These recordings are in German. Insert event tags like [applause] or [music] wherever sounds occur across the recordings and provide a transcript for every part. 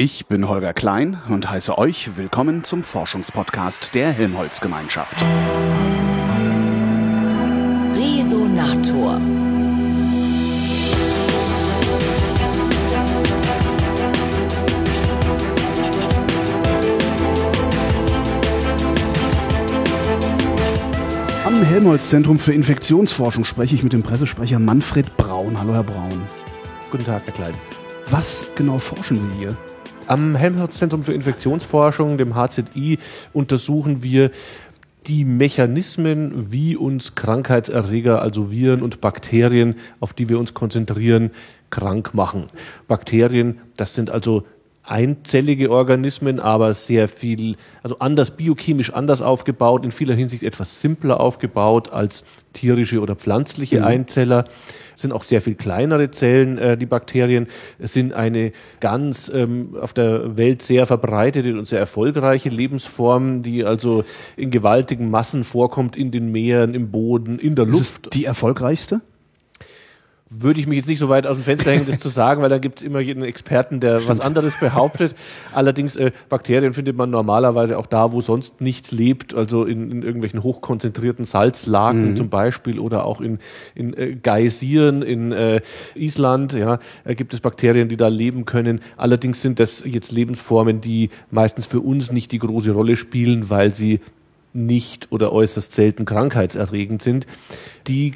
Ich bin Holger Klein und heiße euch willkommen zum Forschungspodcast der Helmholtz Gemeinschaft. Resonator. Am Helmholtz-Zentrum für Infektionsforschung spreche ich mit dem Pressesprecher Manfred Braun. Hallo, Herr Braun. Guten Tag, Herr Klein. Was genau forschen Sie hier? Am Helmholtz-Zentrum für Infektionsforschung, dem HZI, untersuchen wir die Mechanismen, wie uns Krankheitserreger, also Viren und Bakterien, auf die wir uns konzentrieren, krank machen. Bakterien, das sind also einzellige Organismen, aber sehr viel, also anders, biochemisch anders aufgebaut, in vieler Hinsicht etwas simpler aufgebaut als tierische oder pflanzliche mhm. Einzeller sind auch sehr viel kleinere Zellen, äh, die Bakterien, sind eine ganz ähm, auf der Welt sehr verbreitete und sehr erfolgreiche Lebensform, die also in gewaltigen Massen vorkommt in den Meeren, im Boden, in der Luft. Ist es die erfolgreichste? Würde ich mich jetzt nicht so weit aus dem Fenster hängen, das zu sagen, weil da gibt es immer jeden Experten, der was anderes behauptet. Allerdings, äh, Bakterien findet man normalerweise auch da, wo sonst nichts lebt, also in, in irgendwelchen hochkonzentrierten Salzlaken mhm. zum Beispiel oder auch in, in äh, Geysiren in äh, Island, ja, äh, gibt es Bakterien, die da leben können. Allerdings sind das jetzt Lebensformen, die meistens für uns nicht die große Rolle spielen, weil sie nicht oder äußerst selten krankheitserregend sind. Die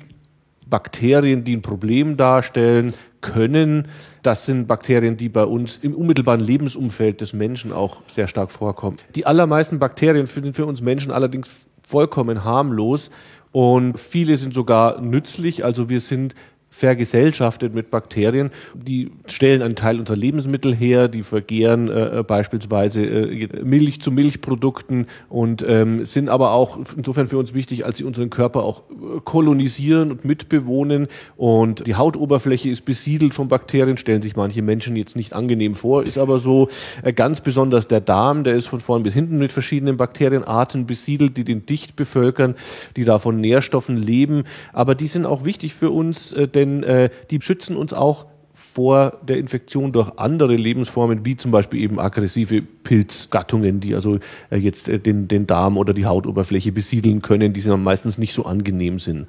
Bakterien, die ein Problem darstellen können. Das sind Bakterien, die bei uns im unmittelbaren Lebensumfeld des Menschen auch sehr stark vorkommen. Die allermeisten Bakterien sind für uns Menschen allerdings vollkommen harmlos und viele sind sogar nützlich. Also wir sind vergesellschaftet mit Bakterien. Die stellen einen Teil unserer Lebensmittel her, die vergehren äh, beispielsweise äh, Milch zu Milchprodukten und ähm, sind aber auch insofern für uns wichtig, als sie unseren Körper auch äh, kolonisieren und mitbewohnen. Und die Hautoberfläche ist besiedelt von Bakterien, stellen sich manche Menschen jetzt nicht angenehm vor, ist aber so äh, ganz besonders der Darm, der ist von vorn bis hinten mit verschiedenen Bakterienarten besiedelt, die den dicht bevölkern, die da von Nährstoffen leben. Aber die sind auch wichtig für uns, äh, denn äh, die schützen uns auch vor der Infektion durch andere Lebensformen, wie zum Beispiel eben aggressive Pilzgattungen, die also äh, jetzt äh, den, den Darm oder die Hautoberfläche besiedeln können, die sind meistens nicht so angenehm sind.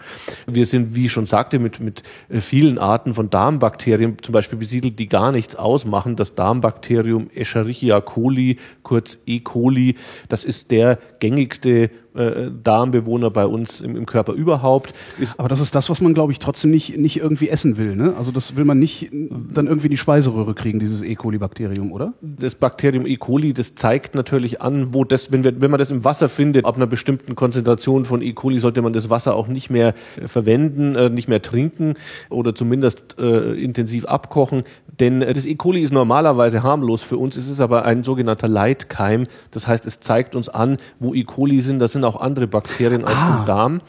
Wir sind, wie ich schon sagte, mit, mit äh, vielen Arten von Darmbakterien zum Beispiel besiedelt, die gar nichts ausmachen. Das Darmbakterium Escherichia coli, kurz E. coli, das ist der gängigste äh, Darmbewohner bei uns im, im Körper überhaupt. Ist Aber das ist das, was man, glaube ich, trotzdem nicht, nicht irgendwie essen will. Ne? Also das will man nicht dann irgendwie in die Speiseröhre kriegen, dieses E. coli-Bakterium, oder? Das Bakterium E. coli, das zeigt natürlich an, wo das, wenn, wir, wenn man das im Wasser findet, ab einer bestimmten Konzentration von E. coli sollte man das Wasser auch nicht mehr äh, verwenden, äh, nicht mehr trinken oder zumindest äh, intensiv abkochen. Denn äh, das E. coli ist normalerweise harmlos für uns, es ist aber ein sogenannter Leitkeim. Das heißt, es zeigt uns an, wo E. coli sind. Das sind auch andere Bakterien aus ah. dem Darm.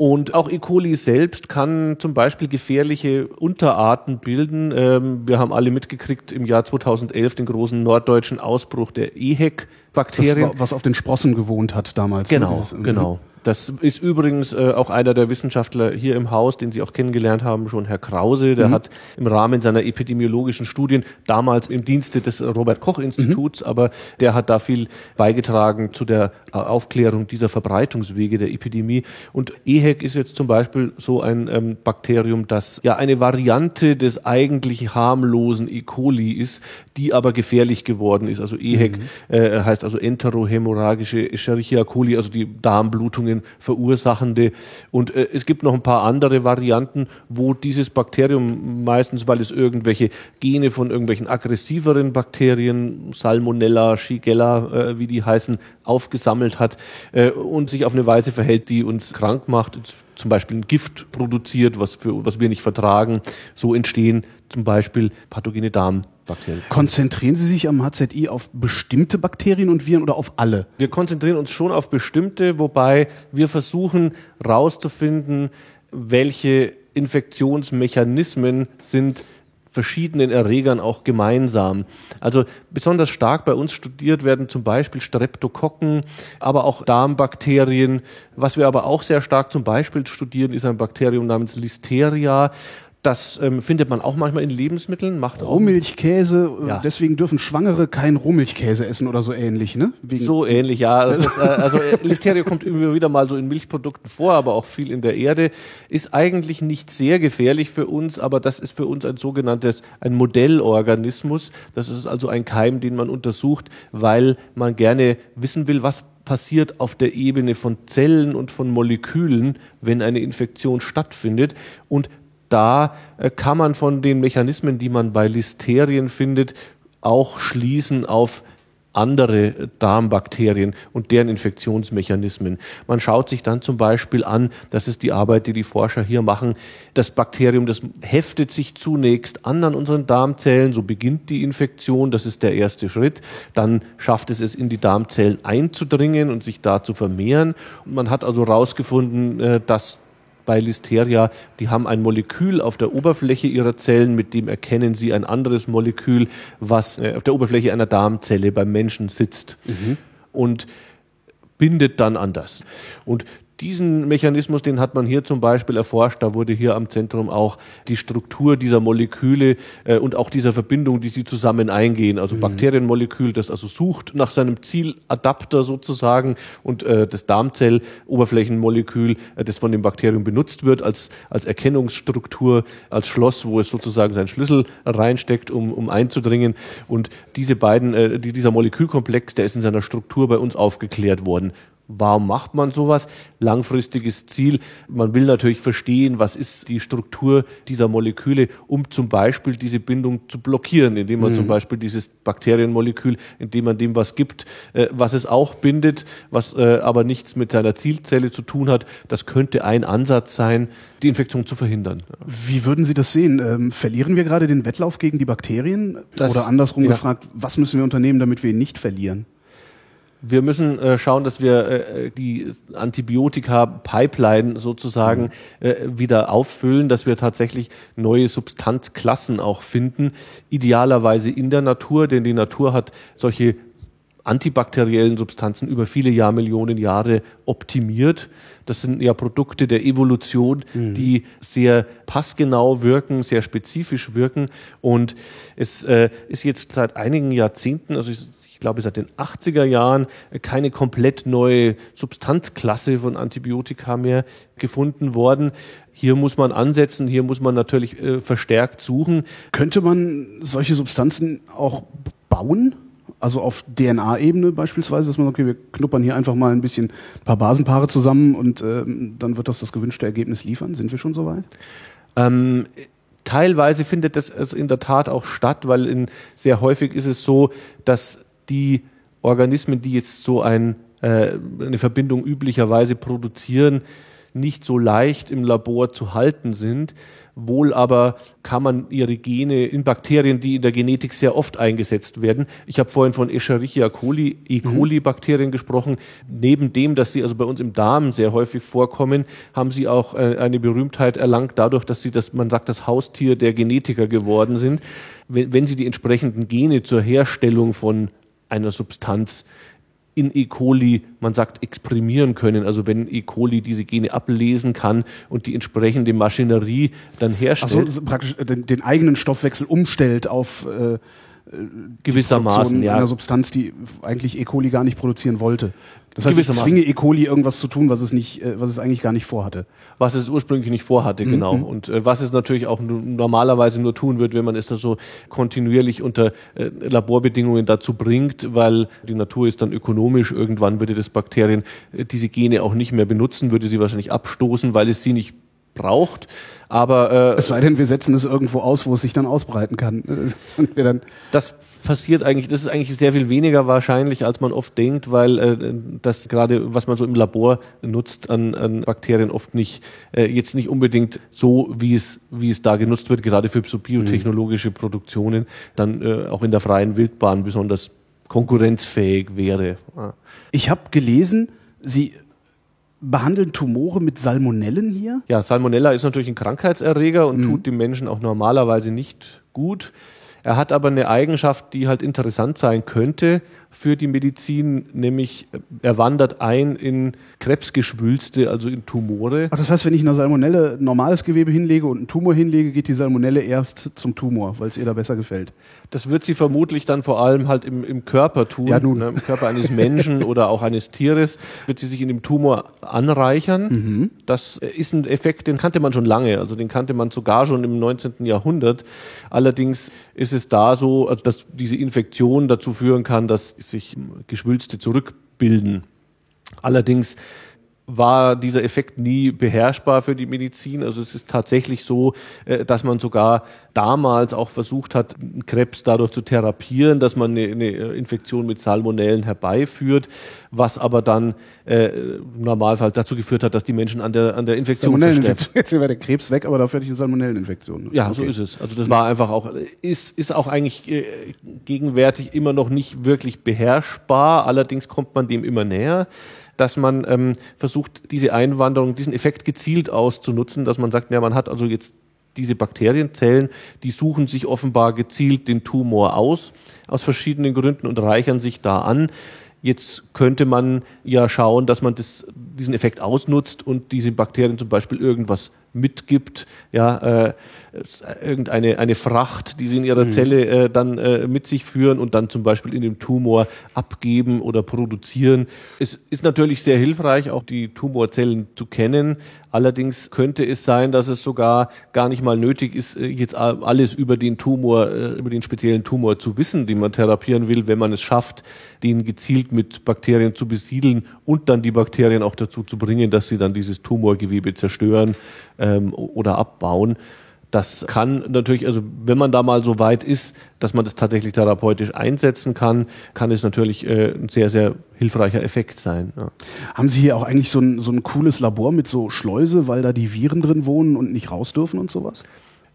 Und auch E. coli selbst kann zum Beispiel gefährliche Unterarten bilden. Ähm, wir haben alle mitgekriegt im Jahr 2011 den großen norddeutschen Ausbruch der EHEC-Bakterien. Was auf den Sprossen gewohnt hat damals. Ne, genau, ne? Dieses, genau. Das ist übrigens äh, auch einer der Wissenschaftler hier im Haus, den Sie auch kennengelernt haben, schon Herr Krause. Der mhm. hat im Rahmen seiner epidemiologischen Studien damals im Dienste des Robert Koch Instituts, mhm. aber der hat da viel beigetragen zu der äh, Aufklärung dieser Verbreitungswege der Epidemie. Und EHEC ist jetzt zum Beispiel so ein ähm, Bakterium, das ja eine Variante des eigentlich harmlosen E. coli ist, die aber gefährlich geworden ist. Also EHEC mhm. äh, heißt also enterohämorrhagische Escherichia coli, also die Darmblutungen verursachende. Und äh, es gibt noch ein paar andere Varianten, wo dieses Bakterium meistens, weil es irgendwelche Gene von irgendwelchen aggressiveren Bakterien, Salmonella, Shigella, äh, wie die heißen, aufgesammelt hat äh, und sich auf eine Weise verhält, die uns krank macht zum Beispiel ein Gift produziert, was, für, was wir nicht vertragen. So entstehen zum Beispiel pathogene Darmbakterien. Konzentrieren Sie sich am HZI auf bestimmte Bakterien und Viren oder auf alle? Wir konzentrieren uns schon auf bestimmte, wobei wir versuchen herauszufinden, welche Infektionsmechanismen sind verschiedenen Erregern auch gemeinsam. Also besonders stark bei uns studiert werden zum Beispiel Streptokokken, aber auch Darmbakterien. Was wir aber auch sehr stark zum Beispiel studieren, ist ein Bakterium namens Listeria. Das ähm, findet man auch manchmal in Lebensmitteln. Macht Rohmilchkäse, äh, ja. deswegen dürfen Schwangere keinen Rohmilchkäse essen oder so ähnlich, ne? Wegen so ähnlich, ja. Ist, äh, also äh, Listeria kommt immer wieder mal so in Milchprodukten vor, aber auch viel in der Erde. Ist eigentlich nicht sehr gefährlich für uns, aber das ist für uns ein sogenanntes, ein Modellorganismus. Das ist also ein Keim, den man untersucht, weil man gerne wissen will, was passiert auf der Ebene von Zellen und von Molekülen, wenn eine Infektion stattfindet. Und da äh, kann man von den Mechanismen, die man bei Listerien findet, auch schließen auf andere Darmbakterien und deren Infektionsmechanismen. Man schaut sich dann zum Beispiel an, das ist die Arbeit, die die Forscher hier machen, das Bakterium, das heftet sich zunächst an an unseren Darmzellen, so beginnt die Infektion, das ist der erste Schritt. Dann schafft es es in die Darmzellen einzudringen und sich da zu vermehren. Und man hat also herausgefunden, äh, dass bei Listeria, die haben ein Molekül auf der Oberfläche ihrer Zellen, mit dem erkennen sie ein anderes Molekül, was äh, auf der Oberfläche einer Darmzelle beim Menschen sitzt. Mhm. Und bindet dann an das. Und diesen Mechanismus, den hat man hier zum Beispiel erforscht. Da wurde hier am Zentrum auch die Struktur dieser Moleküle äh, und auch dieser Verbindung, die sie zusammen eingehen. Also mhm. Bakterienmolekül, das also sucht nach seinem Zieladapter sozusagen und äh, das Darmzelloberflächenmolekül, äh, das von dem Bakterium benutzt wird als, als Erkennungsstruktur, als Schloss, wo es sozusagen seinen Schlüssel reinsteckt, um, um einzudringen. Und diese beiden, äh, die, dieser Molekülkomplex, der ist in seiner Struktur bei uns aufgeklärt worden. Warum macht man sowas? Langfristiges Ziel. Man will natürlich verstehen, was ist die Struktur dieser Moleküle, um zum Beispiel diese Bindung zu blockieren, indem man mhm. zum Beispiel dieses Bakterienmolekül, indem man dem was gibt, äh, was es auch bindet, was äh, aber nichts mit seiner Zielzelle zu tun hat. Das könnte ein Ansatz sein, die Infektion zu verhindern. Wie würden Sie das sehen? Ähm, verlieren wir gerade den Wettlauf gegen die Bakterien? Das, Oder andersrum ja. gefragt, was müssen wir unternehmen, damit wir ihn nicht verlieren? Wir müssen äh, schauen, dass wir äh, die Antibiotika-Pipeline sozusagen mhm. äh, wieder auffüllen, dass wir tatsächlich neue Substanzklassen auch finden, idealerweise in der Natur, denn die Natur hat solche antibakteriellen Substanzen über viele Jahrmillionen Jahre optimiert. Das sind ja Produkte der Evolution, mhm. die sehr passgenau wirken, sehr spezifisch wirken. Und es äh, ist jetzt seit einigen Jahrzehnten, also ich glaube seit den 80er Jahren, keine komplett neue Substanzklasse von Antibiotika mehr gefunden worden. Hier muss man ansetzen, hier muss man natürlich äh, verstärkt suchen. Könnte man solche Substanzen auch bauen? Also auf DNA-Ebene beispielsweise, dass man sagt, okay, wir knuppern hier einfach mal ein bisschen ein paar Basenpaare zusammen und ähm, dann wird das das gewünschte Ergebnis liefern. Sind wir schon soweit? Ähm, teilweise findet das also in der Tat auch statt, weil in, sehr häufig ist es so, dass die Organismen, die jetzt so ein, äh, eine Verbindung üblicherweise produzieren, nicht so leicht im Labor zu halten sind. Wohl aber kann man ihre Gene in Bakterien, die in der Genetik sehr oft eingesetzt werden. Ich habe vorhin von Escherichia coli, E. Mhm. coli Bakterien gesprochen. Neben dem, dass sie also bei uns im Darm sehr häufig vorkommen, haben sie auch äh, eine Berühmtheit erlangt dadurch, dass sie das, man sagt, das Haustier der Genetiker geworden sind. Wenn, wenn sie die entsprechenden Gene zur Herstellung von einer Substanz in E. coli, man sagt, exprimieren können. Also wenn E. coli diese Gene ablesen kann und die entsprechende Maschinerie dann herstellt. Also praktisch äh, den, den, eigenen Stoffwechsel umstellt auf äh, gewissermaßen ja. einer Substanz, die eigentlich E. coli gar nicht produzieren wollte. Das heißt, ich zwinge E. coli irgendwas zu tun, was es nicht, äh, was es eigentlich gar nicht vorhatte. Was es ursprünglich nicht vorhatte, mhm. genau. Und äh, was es natürlich auch normalerweise nur tun wird, wenn man es da so kontinuierlich unter äh, Laborbedingungen dazu bringt, weil die Natur ist dann ökonomisch. Irgendwann würde das Bakterien äh, diese Gene auch nicht mehr benutzen, würde sie wahrscheinlich abstoßen, weil es sie nicht braucht. Aber äh, es sei denn, wir setzen es irgendwo aus, wo es sich dann ausbreiten kann. [laughs] Und wir dann das passiert eigentlich, das ist eigentlich sehr viel weniger wahrscheinlich, als man oft denkt, weil äh, das gerade, was man so im Labor nutzt an, an Bakterien, oft nicht äh, jetzt nicht unbedingt so, wie es wie es da genutzt wird, gerade für so biotechnologische Produktionen, dann äh, auch in der freien Wildbahn besonders konkurrenzfähig wäre. Ich habe gelesen, Sie behandeln Tumore mit Salmonellen hier? Ja, Salmonella ist natürlich ein Krankheitserreger und mhm. tut dem Menschen auch normalerweise nicht gut. Er hat aber eine Eigenschaft, die halt interessant sein könnte für die Medizin, nämlich äh, er wandert ein in Krebsgeschwülste, also in Tumore. Ach, das heißt, wenn ich einer Salmonelle normales Gewebe hinlege und einen Tumor hinlege, geht die Salmonelle erst zum Tumor, weil es ihr da besser gefällt. Das wird sie vermutlich dann vor allem halt im, im Körper tun, ja, nun. Ne, im Körper eines Menschen [laughs] oder auch eines Tieres, wird sie sich in dem Tumor anreichern. Mhm. Das ist ein Effekt, den kannte man schon lange, also den kannte man sogar schon im 19. Jahrhundert. Allerdings ist es da so, also dass diese Infektion dazu führen kann, dass sich Geschwülste zurückbilden. Allerdings war dieser Effekt nie beherrschbar für die Medizin. Also es ist tatsächlich so, äh, dass man sogar damals auch versucht hat, Krebs dadurch zu therapieren, dass man eine, eine Infektion mit Salmonellen herbeiführt, was aber dann äh, im Normalfall dazu geführt hat, dass die Menschen an der, an der Infektion Salmonelleninfektion. Jetzt wäre der Krebs weg, aber dafür hatte ich eine Salmonelleninfektion. Ja, okay. so ist es. Also das war einfach auch, ist, ist auch eigentlich äh, gegenwärtig immer noch nicht wirklich beherrschbar. Allerdings kommt man dem immer näher dass man ähm, versucht, diese Einwanderung, diesen Effekt gezielt auszunutzen, dass man sagt, ja, man hat also jetzt diese Bakterienzellen, die suchen sich offenbar gezielt den Tumor aus, aus verschiedenen Gründen und reichern sich da an. Jetzt könnte man ja schauen, dass man das, diesen Effekt ausnutzt und diese Bakterien zum Beispiel irgendwas mitgibt, ja, äh, irgendeine eine Fracht, die sie in ihrer mhm. Zelle äh, dann äh, mit sich führen und dann zum Beispiel in dem Tumor abgeben oder produzieren. Es ist natürlich sehr hilfreich, auch die Tumorzellen zu kennen. Allerdings könnte es sein, dass es sogar gar nicht mal nötig ist, äh, jetzt alles über den Tumor, äh, über den speziellen Tumor zu wissen, den man therapieren will, wenn man es schafft, den gezielt mit Bakterien zu besiedeln und dann die Bakterien auch dazu zu bringen, dass sie dann dieses Tumorgewebe zerstören ähm, oder abbauen. Das kann natürlich, also wenn man da mal so weit ist, dass man das tatsächlich therapeutisch einsetzen kann, kann es natürlich äh, ein sehr, sehr hilfreicher Effekt sein. Ja. Haben Sie hier auch eigentlich so ein, so ein cooles Labor mit so Schleuse, weil da die Viren drin wohnen und nicht raus dürfen und sowas?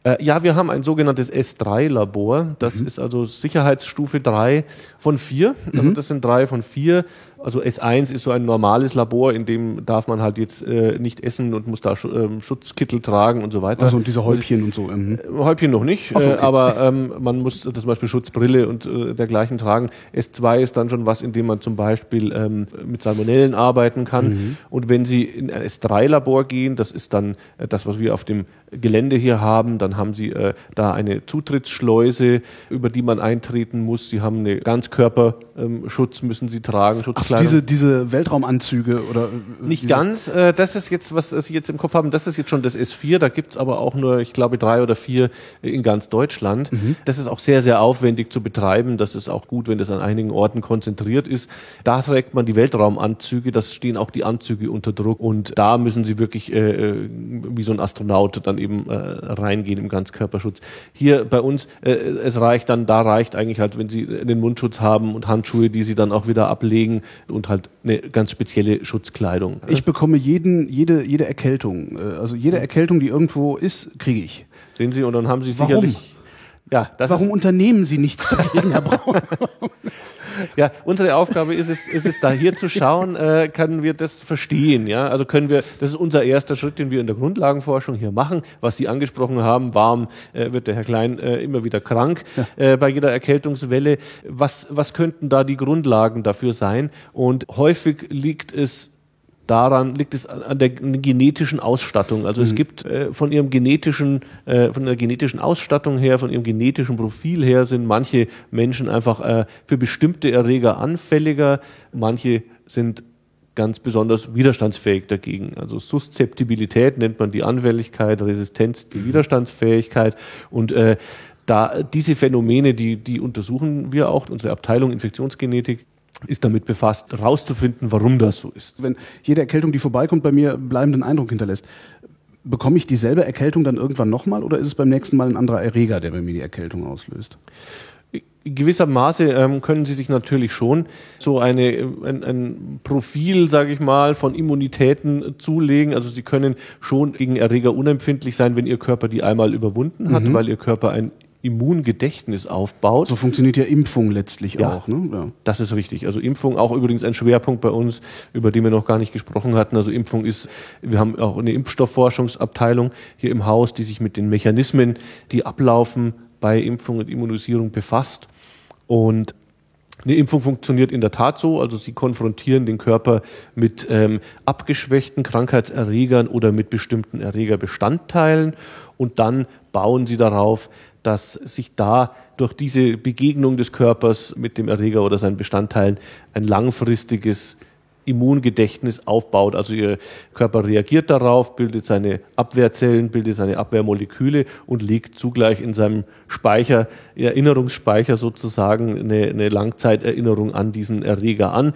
Äh, ja, wir haben ein sogenanntes S3-Labor. Das mhm. ist also Sicherheitsstufe 3 von 4. Also mhm. das sind drei von vier also S1 ist so ein normales Labor, in dem darf man halt jetzt äh, nicht essen und muss da äh, Schutzkittel tragen und so weiter. Also und diese Häubchen und so. Mhm. Äh, Häubchen noch nicht, Ach, okay. äh, aber ähm, man muss zum Beispiel Schutzbrille und äh, dergleichen tragen. S2 ist dann schon was, in dem man zum Beispiel ähm, mit Salmonellen arbeiten kann. Mhm. Und wenn Sie in ein S3-Labor gehen, das ist dann äh, das, was wir auf dem Gelände hier haben, dann haben Sie äh, da eine Zutrittsschleuse, über die man eintreten muss. Sie haben eine Ganzkörperschutz, ähm, müssen Sie tragen, Schutzkleidung. Diese, diese Weltraumanzüge oder? Äh, Nicht ganz. Äh, das ist jetzt, was Sie jetzt im Kopf haben, das ist jetzt schon das S4. Da gibt's aber auch nur, ich glaube, drei oder vier in ganz Deutschland. Mhm. Das ist auch sehr, sehr aufwendig zu betreiben. Das ist auch gut, wenn das an einigen Orten konzentriert ist. Da trägt man die Weltraumanzüge. Das stehen auch die Anzüge unter Druck. Und da müssen Sie wirklich äh, äh wie so ein Astronaut dann eben äh, reingehen im Ganzkörperschutz. Hier bei uns, äh, es reicht dann, da reicht eigentlich halt, wenn Sie den Mundschutz haben und Handschuhe, die Sie dann auch wieder ablegen und halt eine ganz spezielle Schutzkleidung. Ich bekomme jeden, jede, jede Erkältung. Äh, also jede Erkältung, die irgendwo ist, kriege ich. Sehen Sie, und dann haben Sie Warum? sicherlich. Ja, Warum unternehmen Sie nichts dagegen, Herr Braun? [laughs] ja, unsere Aufgabe ist es, ist es da hier zu schauen, äh, können wir das verstehen, ja? Also können wir, das ist unser erster Schritt, den wir in der Grundlagenforschung hier machen. Was Sie angesprochen haben, warum äh, wird der Herr Klein äh, immer wieder krank ja. äh, bei jeder Erkältungswelle? Was, was könnten da die Grundlagen dafür sein? Und häufig liegt es daran liegt es an der genetischen Ausstattung. Also mhm. es gibt äh, von ihrem genetischen, äh, von der genetischen Ausstattung her, von ihrem genetischen Profil her sind manche Menschen einfach äh, für bestimmte Erreger anfälliger, manche sind ganz besonders widerstandsfähig dagegen. Also Suszeptibilität nennt man die Anfälligkeit, Resistenz die mhm. Widerstandsfähigkeit und äh, da diese Phänomene, die, die untersuchen wir auch, unsere Abteilung Infektionsgenetik, ist damit befasst, herauszufinden, warum das so ist. Wenn jede Erkältung, die vorbeikommt, bei mir bleibenden Eindruck hinterlässt, bekomme ich dieselbe Erkältung dann irgendwann nochmal oder ist es beim nächsten Mal ein anderer Erreger, der bei mir die Erkältung auslöst? gewissermaßen ähm, können Sie sich natürlich schon so eine, ein, ein Profil, sage ich mal, von Immunitäten zulegen. Also Sie können schon gegen Erreger unempfindlich sein, wenn Ihr Körper die einmal überwunden hat, mhm. weil Ihr Körper ein Immungedächtnis aufbaut. So funktioniert ja Impfung letztlich ja, auch. Ne? Ja. Das ist richtig. Also Impfung auch übrigens ein Schwerpunkt bei uns, über den wir noch gar nicht gesprochen hatten. Also Impfung ist, wir haben auch eine Impfstoffforschungsabteilung hier im Haus, die sich mit den Mechanismen, die ablaufen, bei Impfung und Immunisierung befasst. Und eine Impfung funktioniert in der Tat so, also sie konfrontieren den Körper mit ähm, abgeschwächten Krankheitserregern oder mit bestimmten Erregerbestandteilen und dann bauen sie darauf, dass sich da durch diese Begegnung des Körpers mit dem Erreger oder seinen Bestandteilen ein langfristiges Immungedächtnis aufbaut. Also ihr Körper reagiert darauf, bildet seine Abwehrzellen, bildet seine Abwehrmoleküle und legt zugleich in seinem Speicher, Erinnerungsspeicher sozusagen, eine, eine Langzeiterinnerung an diesen Erreger an,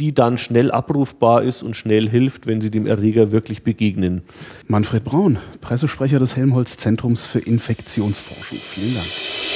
die dann schnell abrufbar ist und schnell hilft, wenn sie dem Erreger wirklich begegnen. Manfred Braun, Pressesprecher des Helmholtz Zentrums für Infektionsforschung. Vielen Dank.